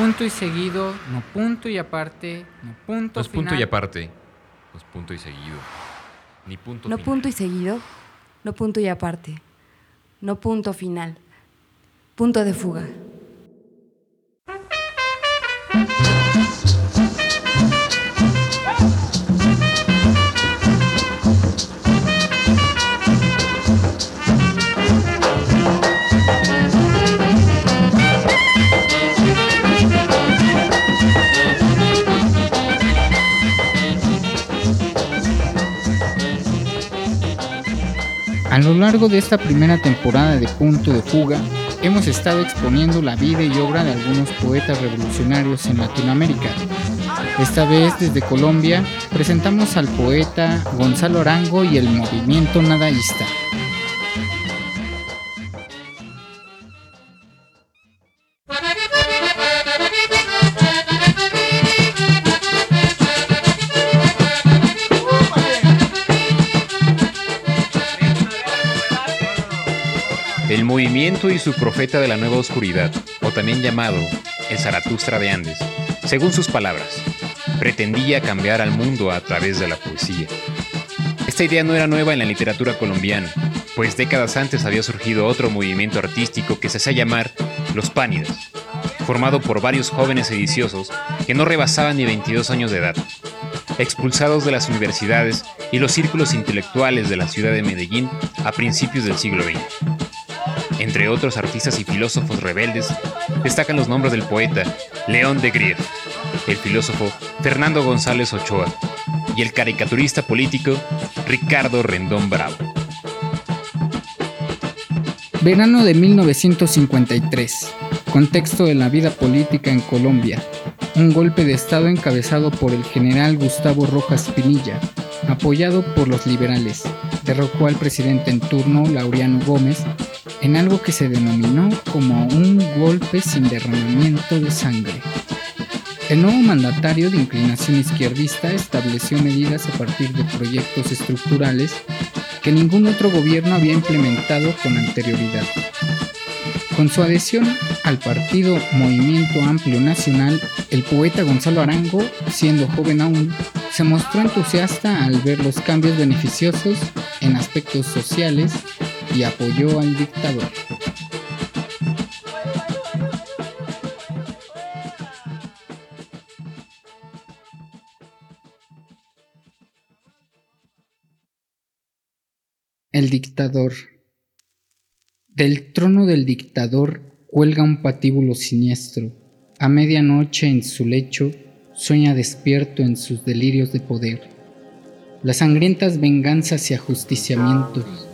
punto y seguido, no punto y aparte, no punto No es final. punto y aparte, no es punto y seguido, ni punto No final. punto y seguido, no punto y aparte, no punto final, punto de fuga. Lo largo de esta primera temporada de Punto de Fuga, hemos estado exponiendo la vida y obra de algunos poetas revolucionarios en Latinoamérica. Esta vez desde Colombia presentamos al poeta Gonzalo Arango y el movimiento nadaísta. Y su profeta de la nueva oscuridad, o también llamado el Zaratustra de Andes, según sus palabras, pretendía cambiar al mundo a través de la poesía. Esta idea no era nueva en la literatura colombiana, pues décadas antes había surgido otro movimiento artístico que se hacía llamar Los Pánidas, formado por varios jóvenes sediciosos que no rebasaban ni 22 años de edad, expulsados de las universidades y los círculos intelectuales de la ciudad de Medellín a principios del siglo XX. Entre otros artistas y filósofos rebeldes, destacan los nombres del poeta León de Grief, el filósofo Fernando González Ochoa y el caricaturista político Ricardo Rendón Bravo. Verano de 1953. Contexto de la vida política en Colombia. Un golpe de Estado encabezado por el general Gustavo Rojas Pinilla, apoyado por los liberales, derrocó al presidente en turno, Laureano Gómez, en algo que se denominó como un golpe sin derramamiento de sangre. El nuevo mandatario de inclinación izquierdista estableció medidas a partir de proyectos estructurales que ningún otro gobierno había implementado con anterioridad. Con su adhesión al partido Movimiento Amplio Nacional, el poeta Gonzalo Arango, siendo joven aún, se mostró entusiasta al ver los cambios beneficiosos en aspectos sociales y apoyó al dictador. El dictador. Del trono del dictador cuelga un patíbulo siniestro. A medianoche en su lecho sueña despierto en sus delirios de poder. Las sangrientas venganzas y ajusticiamientos.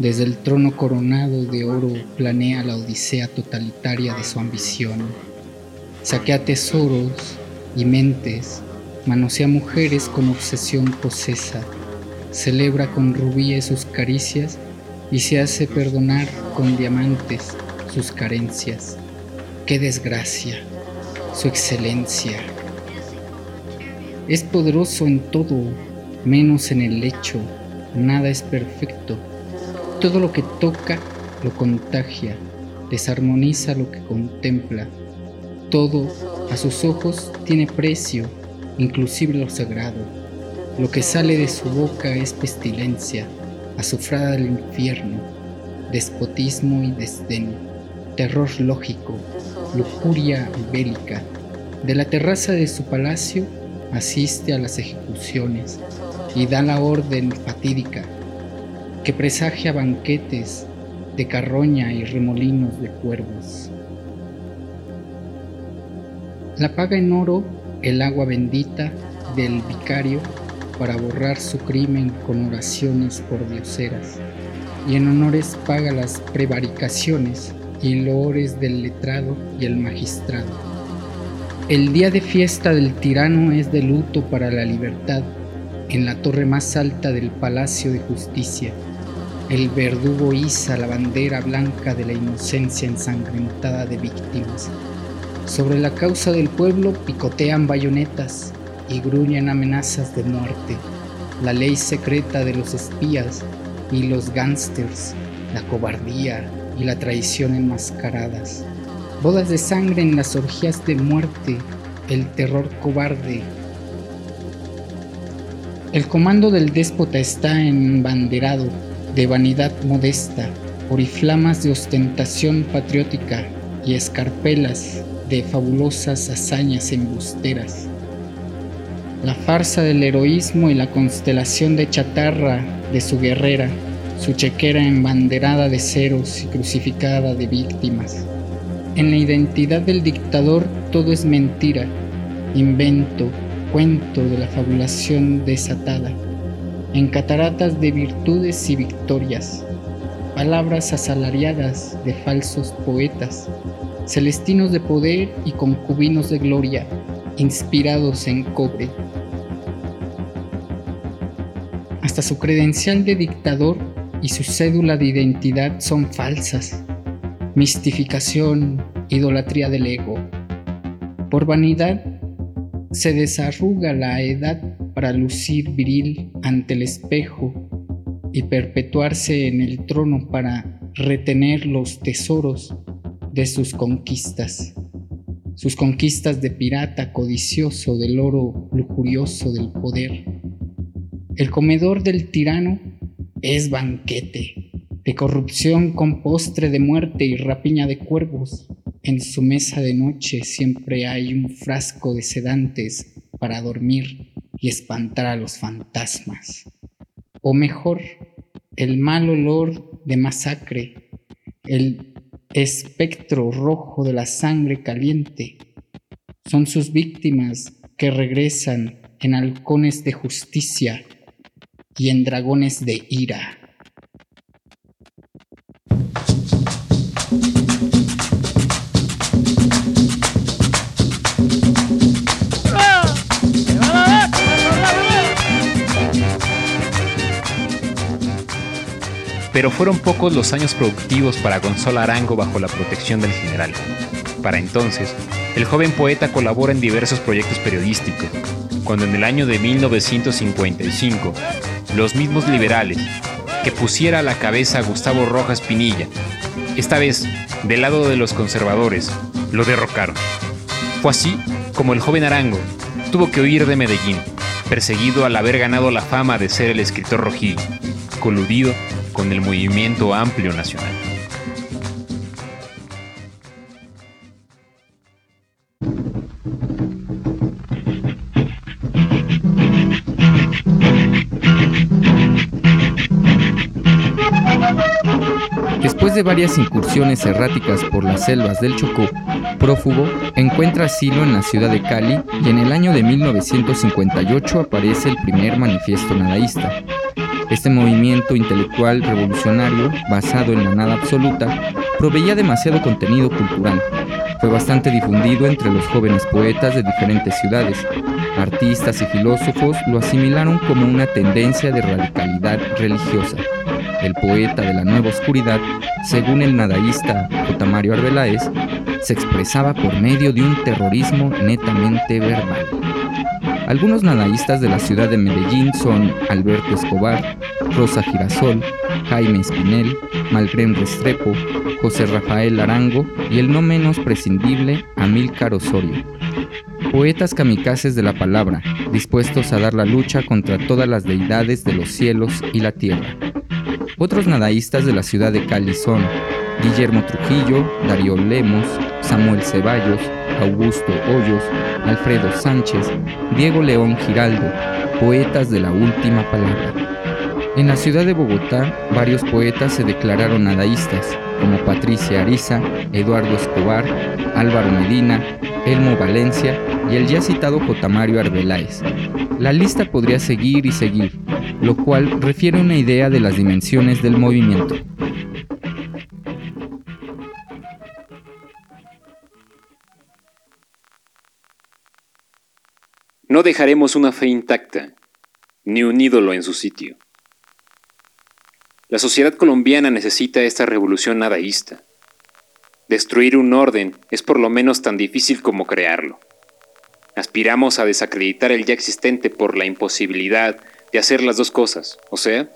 Desde el trono coronado de oro planea la odisea totalitaria de su ambición. Saquea tesoros y mentes, manosea mujeres con obsesión posesa, celebra con rubíes sus caricias y se hace perdonar con diamantes sus carencias. ¡Qué desgracia! Su excelencia. Es poderoso en todo, menos en el hecho. Nada es perfecto. Todo lo que toca lo contagia, desarmoniza lo que contempla. Todo a sus ojos tiene precio, inclusive lo sagrado. Lo que sale de su boca es pestilencia, azufrada del infierno, despotismo y desdén, terror lógico, lujuria bélica. De la terraza de su palacio asiste a las ejecuciones y da la orden fatídica que presagia banquetes de carroña y remolinos de cuervos. La paga en oro el agua bendita del vicario para borrar su crimen con oraciones por dioseras, y en honores paga las prevaricaciones y loores del letrado y el magistrado. El día de fiesta del tirano es de luto para la libertad en la torre más alta del Palacio de Justicia. El verdugo iza la bandera blanca de la inocencia ensangrentada de víctimas. Sobre la causa del pueblo picotean bayonetas y gruñen amenazas de muerte. La ley secreta de los espías y los gángsters, la cobardía y la traición enmascaradas. bodas de sangre en las orgías de muerte, el terror cobarde. El comando del déspota está embanderado de vanidad modesta, oriflamas de ostentación patriótica y escarpelas de fabulosas hazañas embusteras. La farsa del heroísmo y la constelación de chatarra de su guerrera, su chequera embanderada de ceros y crucificada de víctimas. En la identidad del dictador todo es mentira, invento, cuento de la fabulación desatada, en cataratas de virtudes y victorias, palabras asalariadas de falsos poetas, celestinos de poder y concubinos de gloria, inspirados en cobre. Hasta su credencial de dictador y su cédula de identidad son falsas. Mistificación, idolatría del ego. Por vanidad se desarruga la edad para lucir viril ante el espejo y perpetuarse en el trono para retener los tesoros de sus conquistas, sus conquistas de pirata codicioso del oro lujurioso del poder. El comedor del tirano es banquete de corrupción con postre de muerte y rapiña de cuervos. En su mesa de noche siempre hay un frasco de sedantes para dormir y espantar a los fantasmas. O mejor, el mal olor de masacre, el espectro rojo de la sangre caliente. Son sus víctimas que regresan en halcones de justicia y en dragones de ira. Pero fueron pocos los años productivos para Gonzalo Arango bajo la protección del general. Para entonces, el joven poeta colabora en diversos proyectos periodísticos, cuando en el año de 1955, los mismos liberales, que pusiera a la cabeza a Gustavo Rojas Pinilla, esta vez del lado de los conservadores, lo derrocaron. Fue así como el joven Arango tuvo que huir de Medellín, perseguido al haber ganado la fama de ser el escritor rojillo, coludido con el movimiento amplio nacional. Después de varias incursiones erráticas por las selvas del Chocó, prófugo, encuentra asilo en la ciudad de Cali y en el año de 1958 aparece el primer manifiesto nadaísta, este movimiento intelectual revolucionario, basado en la nada absoluta, proveía demasiado contenido cultural. Fue bastante difundido entre los jóvenes poetas de diferentes ciudades. Artistas y filósofos lo asimilaron como una tendencia de radicalidad religiosa. El poeta de la nueva oscuridad, según el nadaísta J. Arbeláez, se expresaba por medio de un terrorismo netamente verbal. Algunos nadaístas de la ciudad de Medellín son Alberto Escobar, Rosa Girasol, Jaime Espinel, Malgrén Restrepo, José Rafael Arango y el no menos prescindible Amílcar Osorio. Poetas kamikazes de la palabra, dispuestos a dar la lucha contra todas las deidades de los cielos y la tierra. Otros nadaístas de la ciudad de Cali son Guillermo Trujillo, Darío Lemos, Samuel Ceballos, Augusto Hoyos, Alfredo Sánchez, Diego León Giraldo, poetas de la última palabra. En la ciudad de Bogotá, varios poetas se declararon nadaístas, como Patricia Ariza, Eduardo Escobar, Álvaro Medina, Elmo Valencia y el ya citado J. Arbeláez. La lista podría seguir y seguir, lo cual refiere una idea de las dimensiones del movimiento. No dejaremos una fe intacta, ni un ídolo en su sitio. La sociedad colombiana necesita esta revolución nadaísta. Destruir un orden es por lo menos tan difícil como crearlo. Aspiramos a desacreditar el ya existente por la imposibilidad de hacer las dos cosas, o sea,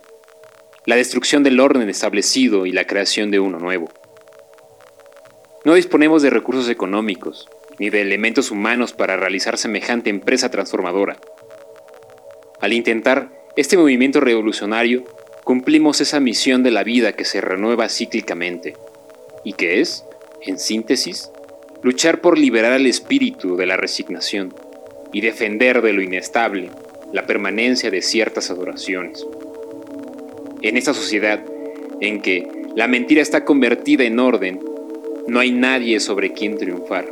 la destrucción del orden establecido y la creación de uno nuevo. No disponemos de recursos económicos, ni de elementos humanos para realizar semejante empresa transformadora. Al intentar este movimiento revolucionario, cumplimos esa misión de la vida que se renueva cíclicamente, y que es, en síntesis, luchar por liberar al espíritu de la resignación y defender de lo inestable la permanencia de ciertas adoraciones. En esta sociedad en que la mentira está convertida en orden, no hay nadie sobre quien triunfar,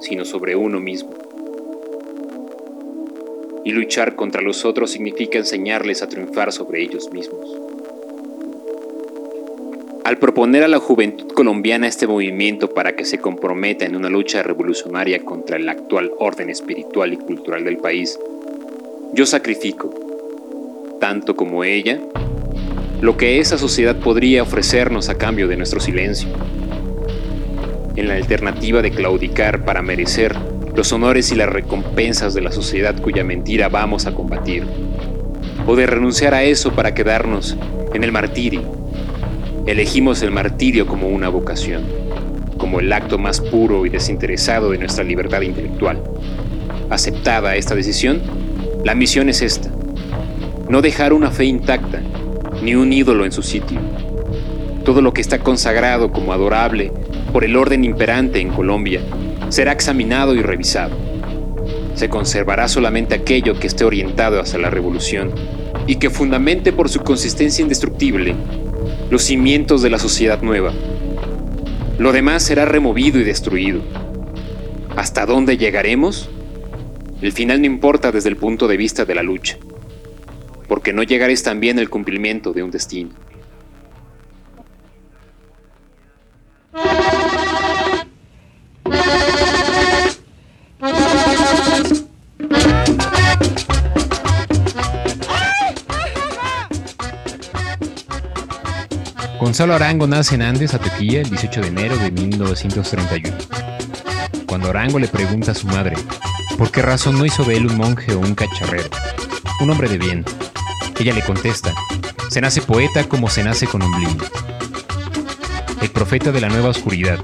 sino sobre uno mismo. Y luchar contra los otros significa enseñarles a triunfar sobre ellos mismos. Al proponer a la juventud colombiana este movimiento para que se comprometa en una lucha revolucionaria contra el actual orden espiritual y cultural del país, yo sacrifico, tanto como ella, lo que esa sociedad podría ofrecernos a cambio de nuestro silencio. En la alternativa de claudicar para merecer los honores y las recompensas de la sociedad cuya mentira vamos a combatir, o de renunciar a eso para quedarnos en el martirio Elegimos el martirio como una vocación, como el acto más puro y desinteresado de nuestra libertad intelectual. Aceptada esta decisión, la misión es esta. No dejar una fe intacta, ni un ídolo en su sitio. Todo lo que está consagrado como adorable por el orden imperante en Colombia será examinado y revisado. Se conservará solamente aquello que esté orientado hacia la revolución y que fundamente por su consistencia indestructible los cimientos de la sociedad nueva. Lo demás será removido y destruido. ¿Hasta dónde llegaremos? El final no importa desde el punto de vista de la lucha, porque no llegar es también el cumplimiento de un destino. Gonzalo Arango nace en Andes, Atequilla, el 18 de enero de 1931. Cuando Arango le pregunta a su madre por qué razón no hizo de él un monje o un cacharrero, un hombre de bien, ella le contesta, se nace poeta como se nace con ombligo. El profeta de la nueva oscuridad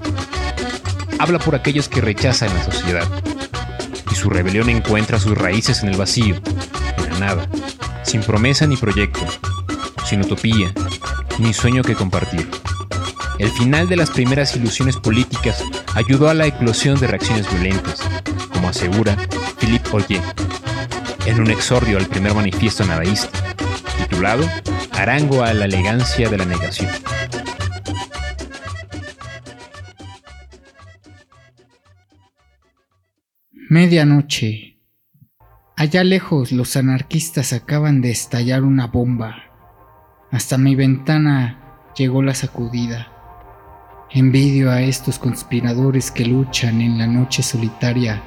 habla por aquellos que rechazan la sociedad, y su rebelión encuentra sus raíces en el vacío, en la nada, sin promesa ni proyecto, sin utopía, ni sueño que compartir. El final de las primeras ilusiones políticas ayudó a la eclosión de reacciones violentas, como asegura Philippe Ollier, en un exordio al primer manifiesto nadaísta, titulado Arango a la elegancia de la negación. Medianoche. Allá lejos los anarquistas acaban de estallar una bomba. Hasta mi ventana llegó la sacudida. Envidio a estos conspiradores que luchan en la noche solitaria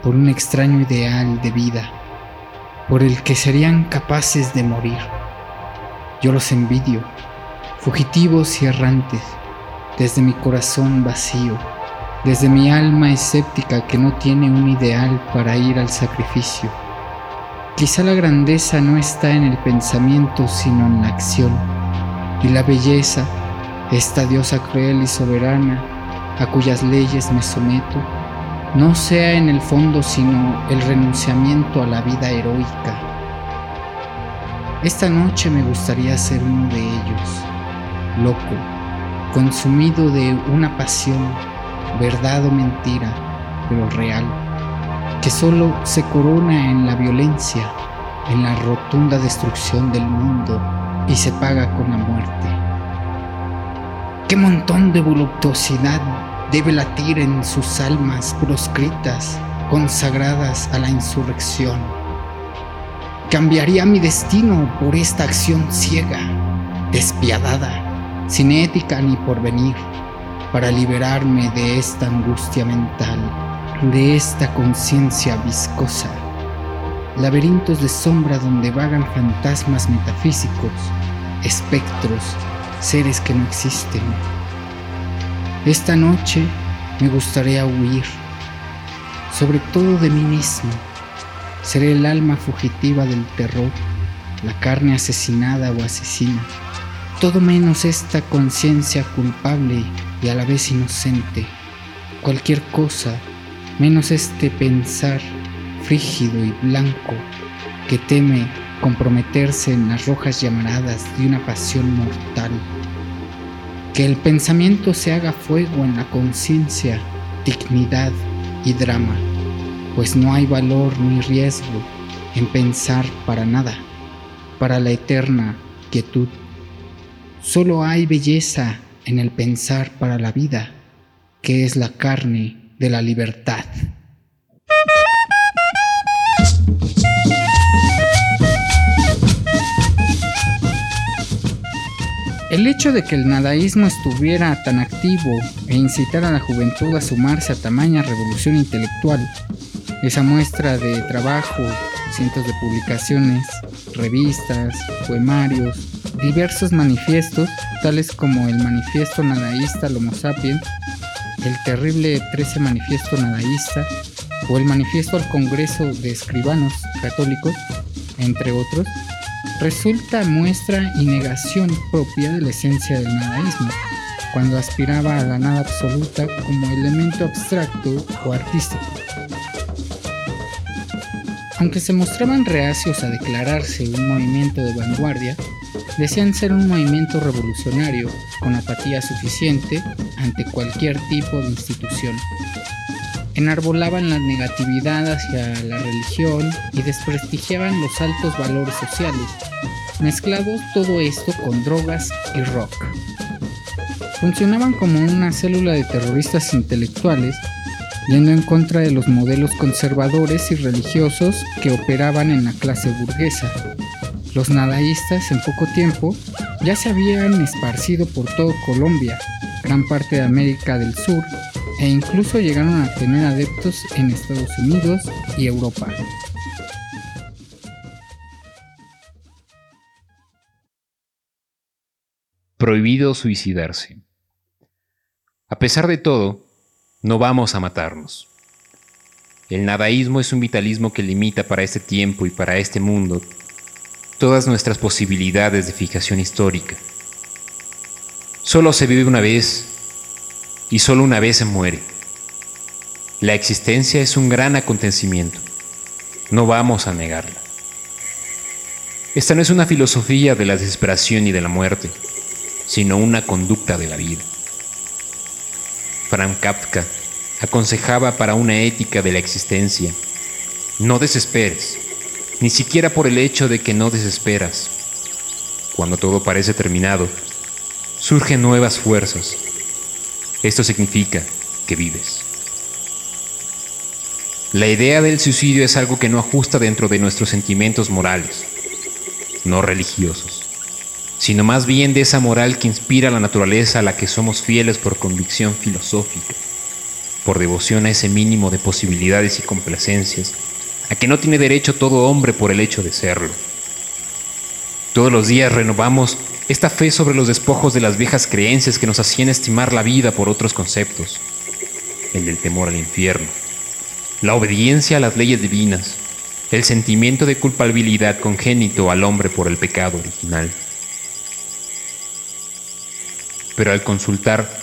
por un extraño ideal de vida, por el que serían capaces de morir. Yo los envidio, fugitivos y errantes, desde mi corazón vacío, desde mi alma escéptica que no tiene un ideal para ir al sacrificio Quizá la grandeza no está en el pensamiento, sino en la acción. Y la belleza, esta diosa cruel y soberana, a cuyas leyes me someto, no sea en el fondo sino el renunciamiento a la vida heroica. Esta noche me gustaría ser uno de ellos, loco, consumido de una pasión, verdad o mentira, pero real que solo se corona en la violencia, en la rotunda destrucción del mundo y se paga con la muerte. ¿Qué montón de voluptuosidad debe latir en sus almas proscritas, consagradas a la insurrección? Cambiaría mi destino por esta acción ciega, despiadada, sin ética ni porvenir, para liberarme de esta angustia mental de esta conciencia viscosa, laberintos de sombra donde vagan fantasmas metafísicos, espectros, seres que no existen. Esta noche me gustaría huir, sobre todo de mí mismo. Seré el alma fugitiva del terror, la carne asesinada o asesina, todo menos esta conciencia culpable y a la vez inocente. Cualquier cosa, menos este pensar frígido y blanco que teme comprometerse en las rojas llamaradas de una pasión mortal. Que el pensamiento se haga fuego en la conciencia, dignidad y drama, pues no hay valor ni riesgo en pensar para nada, para la eterna quietud. Solo hay belleza en el pensar para la vida, que es la carne de la libertad. El hecho de que el nadaísmo estuviera tan activo e incitara a la juventud a sumarse a tamaña revolución intelectual, esa muestra de trabajo, cientos de publicaciones, revistas, poemarios, diversos manifiestos, tales como el Manifiesto Nadaísta Homo Sapiens, el terrible 13 Manifiesto Nadaísta o el Manifiesto al Congreso de Escribanos Católicos, entre otros, resulta muestra y negación propia de la esencia del nadaísmo, cuando aspiraba a la nada absoluta como elemento abstracto o artístico. Aunque se mostraban reacios a declararse un movimiento de vanguardia, decían ser un movimiento revolucionario con apatía suficiente ante cualquier tipo de institución enarbolaban la negatividad hacia la religión y desprestigiaban los altos valores sociales, mezclados todo esto con drogas y rock. Funcionaban como una célula de terroristas intelectuales, yendo en contra de los modelos conservadores y religiosos que operaban en la clase burguesa. Los nadaístas en poco tiempo ya se habían esparcido por todo Colombia, gran parte de América del Sur e incluso llegaron a tener adeptos en Estados Unidos y Europa. Prohibido suicidarse. A pesar de todo, no vamos a matarnos. El nadaísmo es un vitalismo que limita para este tiempo y para este mundo todas nuestras posibilidades de fijación histórica. Solo se vive una vez y solo una vez se muere. La existencia es un gran acontecimiento. No vamos a negarla. Esta no es una filosofía de la desesperación y de la muerte, sino una conducta de la vida. Frank Kafka aconsejaba para una ética de la existencia, no desesperes, ni siquiera por el hecho de que no desesperas. Cuando todo parece terminado, surgen nuevas fuerzas esto significa que vives. La idea del suicidio es algo que no ajusta dentro de nuestros sentimientos morales, no religiosos, sino más bien de esa moral que inspira la naturaleza a la que somos fieles por convicción filosófica, por devoción a ese mínimo de posibilidades y complacencias, a que no tiene derecho todo hombre por el hecho de serlo. Todos los días renovamos esta fe sobre los despojos de las viejas creencias que nos hacían estimar la vida por otros conceptos, el del temor al infierno, la obediencia a las leyes divinas, el sentimiento de culpabilidad congénito al hombre por el pecado original. Pero al consultar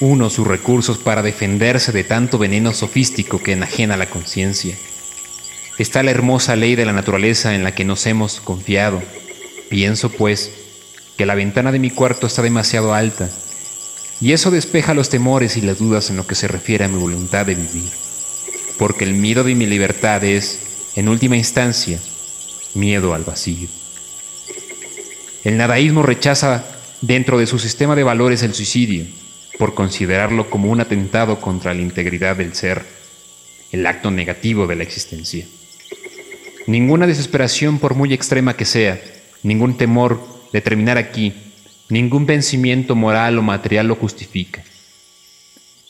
uno sus recursos para defenderse de tanto veneno sofístico que enajena la conciencia, está la hermosa ley de la naturaleza en la que nos hemos confiado. Pienso, pues, que la ventana de mi cuarto está demasiado alta, y eso despeja los temores y las dudas en lo que se refiere a mi voluntad de vivir, porque el miedo de mi libertad es, en última instancia, miedo al vacío. El nadaísmo rechaza dentro de su sistema de valores el suicidio, por considerarlo como un atentado contra la integridad del ser, el acto negativo de la existencia. Ninguna desesperación, por muy extrema que sea, ningún temor de terminar aquí, ningún vencimiento moral o material lo justifica.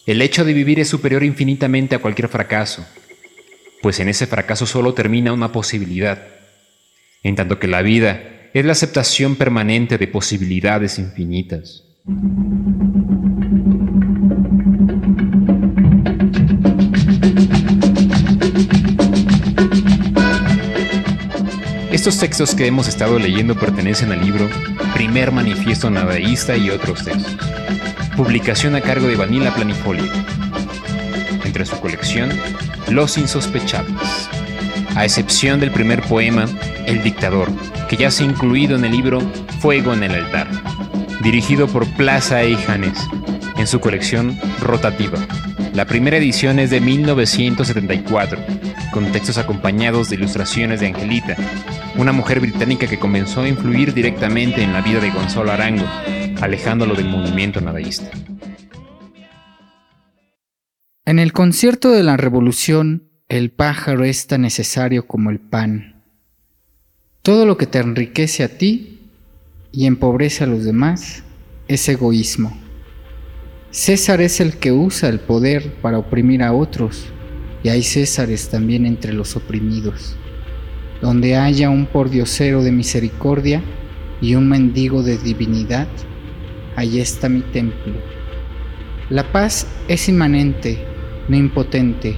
El hecho de vivir es superior infinitamente a cualquier fracaso, pues en ese fracaso solo termina una posibilidad, en tanto que la vida es la aceptación permanente de posibilidades infinitas. Estos textos que hemos estado leyendo pertenecen al libro Primer Manifiesto Nadaísta y otros textos. publicación a cargo de Vanilla Planifolio. Entre su colección, Los Insospechables. A excepción del primer poema, El Dictador, que ya se ha incluido en el libro Fuego en el altar, dirigido por Plaza e Janes, en su colección rotativa. La primera edición es de 1974, con textos acompañados de ilustraciones de Angelita, una mujer británica que comenzó a influir directamente en la vida de Gonzalo Arango, alejándolo del movimiento nadaísta. En el concierto de la revolución, el pájaro es tan necesario como el pan. Todo lo que te enriquece a ti y empobrece a los demás es egoísmo. César es el que usa el poder para oprimir a otros, hay Césares también entre los oprimidos. Donde haya un pordiosero de misericordia y un mendigo de divinidad, allí está mi templo. La paz es inmanente, no impotente.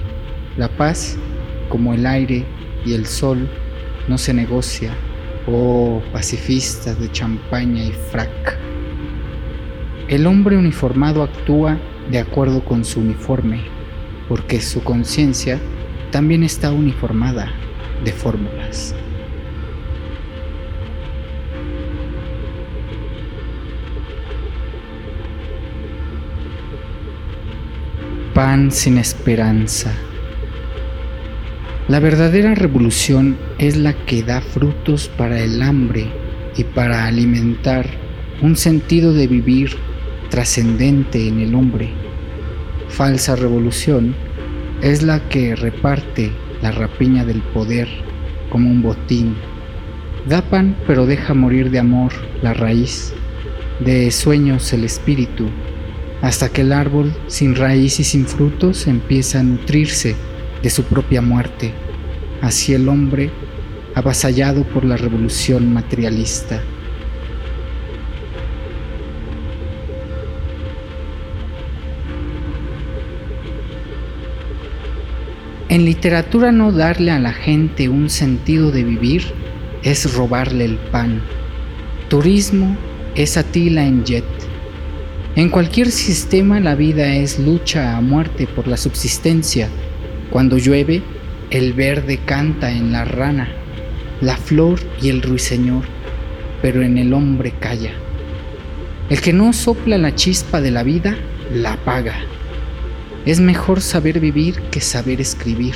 La paz, como el aire y el sol, no se negocia. Oh, pacifistas de champaña y frac. El hombre uniformado actúa de acuerdo con su uniforme, porque su conciencia también está uniformada de fórmulas. Pan sin esperanza. La verdadera revolución es la que da frutos para el hambre y para alimentar un sentido de vivir trascendente en el hombre. Falsa revolución es la que reparte la rapiña del poder como un botín. Da pan pero deja morir de amor la raíz, de sueños el espíritu, hasta que el árbol sin raíz y sin frutos empieza a nutrirse de su propia muerte. Así el hombre, avasallado por la revolución materialista, En literatura no darle a la gente un sentido de vivir es robarle el pan. Turismo es Atila en jet. En cualquier sistema la vida es lucha a muerte por la subsistencia. Cuando llueve, el verde canta en la rana, la flor y el ruiseñor, pero en el hombre calla. El que no sopla la chispa de la vida, la apaga. Es mejor saber vivir que saber escribir.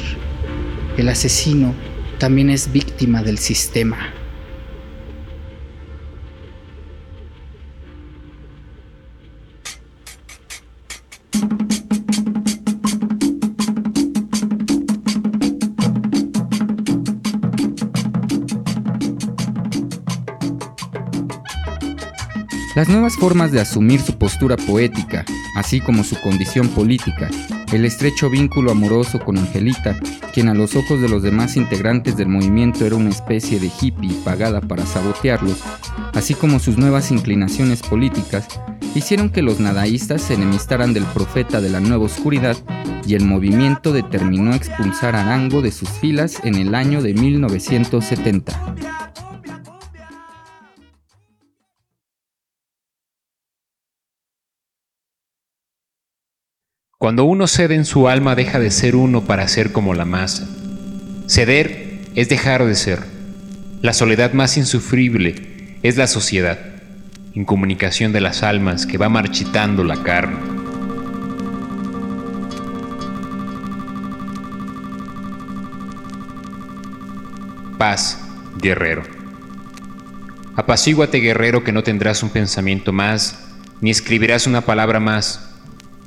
El asesino también es víctima del sistema. Las nuevas formas de asumir su postura poética, así como su condición política, el estrecho vínculo amoroso con Angelita, quien a los ojos de los demás integrantes del movimiento era una especie de hippie pagada para sabotearlos, así como sus nuevas inclinaciones políticas, hicieron que los nadaístas se enemistaran del profeta de la nueva oscuridad y el movimiento determinó expulsar a Arango de sus filas en el año de 1970. Cuando uno cede en su alma deja de ser uno para ser como la masa. Ceder es dejar de ser. La soledad más insufrible es la sociedad, incomunicación de las almas que va marchitando la carne. Paz, guerrero. Apacíguate, guerrero, que no tendrás un pensamiento más, ni escribirás una palabra más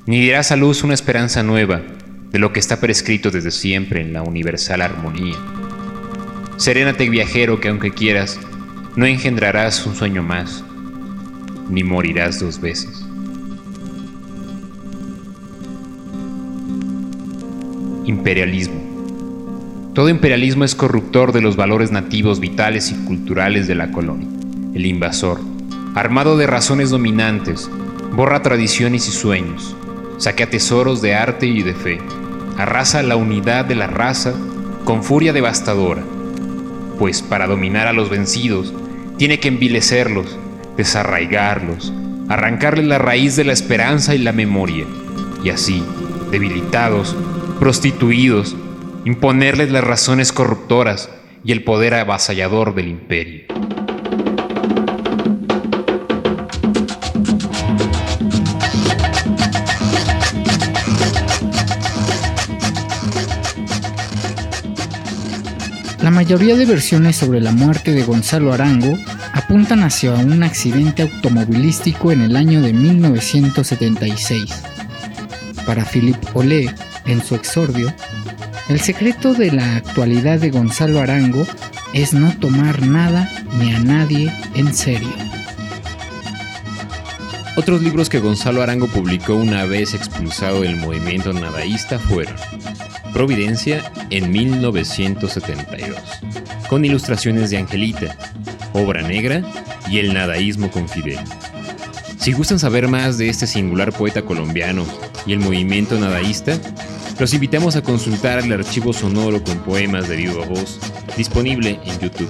ni dirás a luz una esperanza nueva de lo que está prescrito desde siempre en la universal armonía. Serénate viajero que aunque quieras, no engendrarás un sueño más, ni morirás dos veces. Imperialismo. Todo imperialismo es corruptor de los valores nativos vitales y culturales de la colonia. El invasor, armado de razones dominantes, borra tradiciones y sueños, saquea tesoros de arte y de fe, arrasa la unidad de la raza con furia devastadora, pues para dominar a los vencidos tiene que envilecerlos, desarraigarlos, arrancarle la raíz de la esperanza y la memoria, y así, debilitados, prostituidos, imponerles las razones corruptoras y el poder avasallador del imperio. Mayoría de versiones sobre la muerte de Gonzalo Arango apuntan hacia un accidente automovilístico en el año de 1976. Para Philippe Olé, en su exordio, el secreto de la actualidad de Gonzalo Arango es no tomar nada ni a nadie en serio. Otros libros que Gonzalo Arango publicó una vez expulsado del movimiento nadaísta fueron Providencia en 1972, con ilustraciones de Angelita, Obra Negra y El Nadaísmo con Fidel. Si gustan saber más de este singular poeta colombiano y el movimiento nadaísta, los invitamos a consultar el archivo sonoro con poemas de viva voz disponible en YouTube.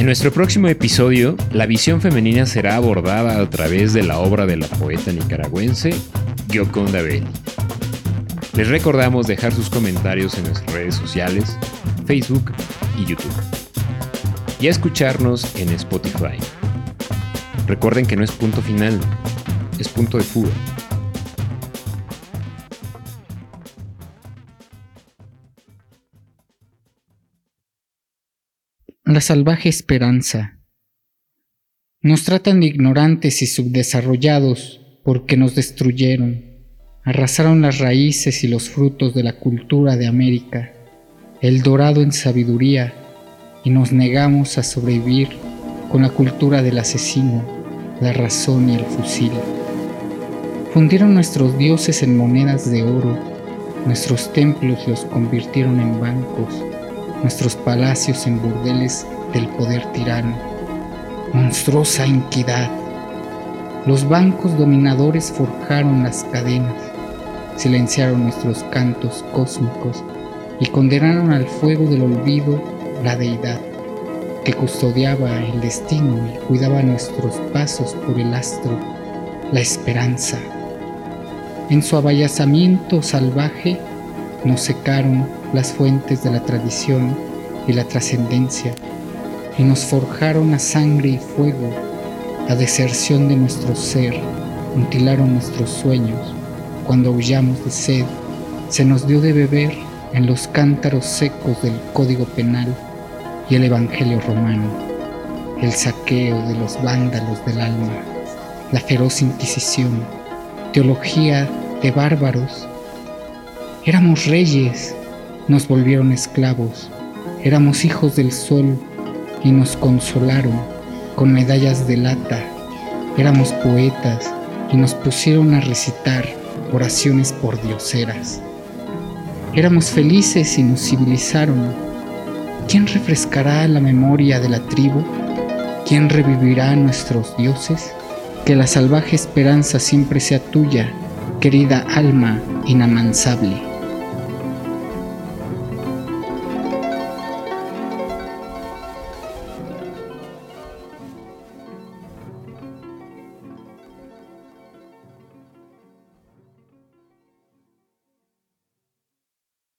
En nuestro próximo episodio, la visión femenina será abordada a través de la obra de la poeta nicaragüense Gioconda Belli. Les recordamos dejar sus comentarios en nuestras redes sociales, Facebook y YouTube. Y a escucharnos en Spotify. Recuerden que no es punto final, es punto de fuga. La salvaje esperanza. Nos tratan de ignorantes y subdesarrollados porque nos destruyeron, arrasaron las raíces y los frutos de la cultura de América, el dorado en sabiduría, y nos negamos a sobrevivir con la cultura del asesino, la razón y el fusil. Fundieron nuestros dioses en monedas de oro, nuestros templos los convirtieron en bancos, nuestros palacios en burdeles del poder tirano. Monstruosa inquidad. Los bancos dominadores forjaron las cadenas, silenciaron nuestros cantos cósmicos y condenaron al fuego del olvido la deidad que custodiaba el destino y cuidaba nuestros pasos por el astro, la esperanza. En su abayazamiento salvaje nos secaron las fuentes de la tradición y la trascendencia y nos forjaron a sangre y fuego la deserción de nuestro ser, mutilaron nuestros sueños. Cuando aullamos de sed, se nos dio de beber en los cántaros secos del Código Penal y el Evangelio Romano, el saqueo de los vándalos del alma, la feroz Inquisición, teología de bárbaros. Éramos reyes, nos volvieron esclavos, éramos hijos del sol y nos consolaron con medallas de lata, éramos poetas y nos pusieron a recitar oraciones por dioseras. Éramos felices y nos civilizaron. ¿Quién refrescará la memoria de la tribu? ¿Quién revivirá a nuestros dioses? Que la salvaje esperanza siempre sea tuya, querida alma inamansable.